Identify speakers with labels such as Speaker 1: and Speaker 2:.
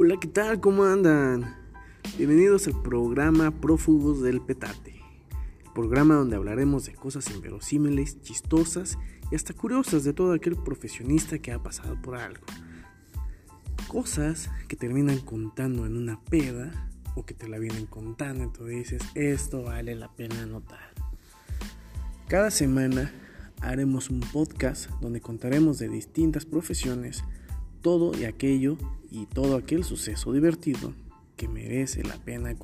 Speaker 1: Hola, ¿qué tal? ¿Cómo andan? Bienvenidos al programa Prófugos del Petate, el programa donde hablaremos de cosas inverosímiles, chistosas y hasta curiosas de todo aquel profesionista que ha pasado por algo. Cosas que terminan contando en una peda o que te la vienen contando y tú dices, esto vale la pena anotar. Cada semana haremos un podcast donde contaremos de distintas profesiones todo y aquello y todo aquel suceso divertido que merece la pena.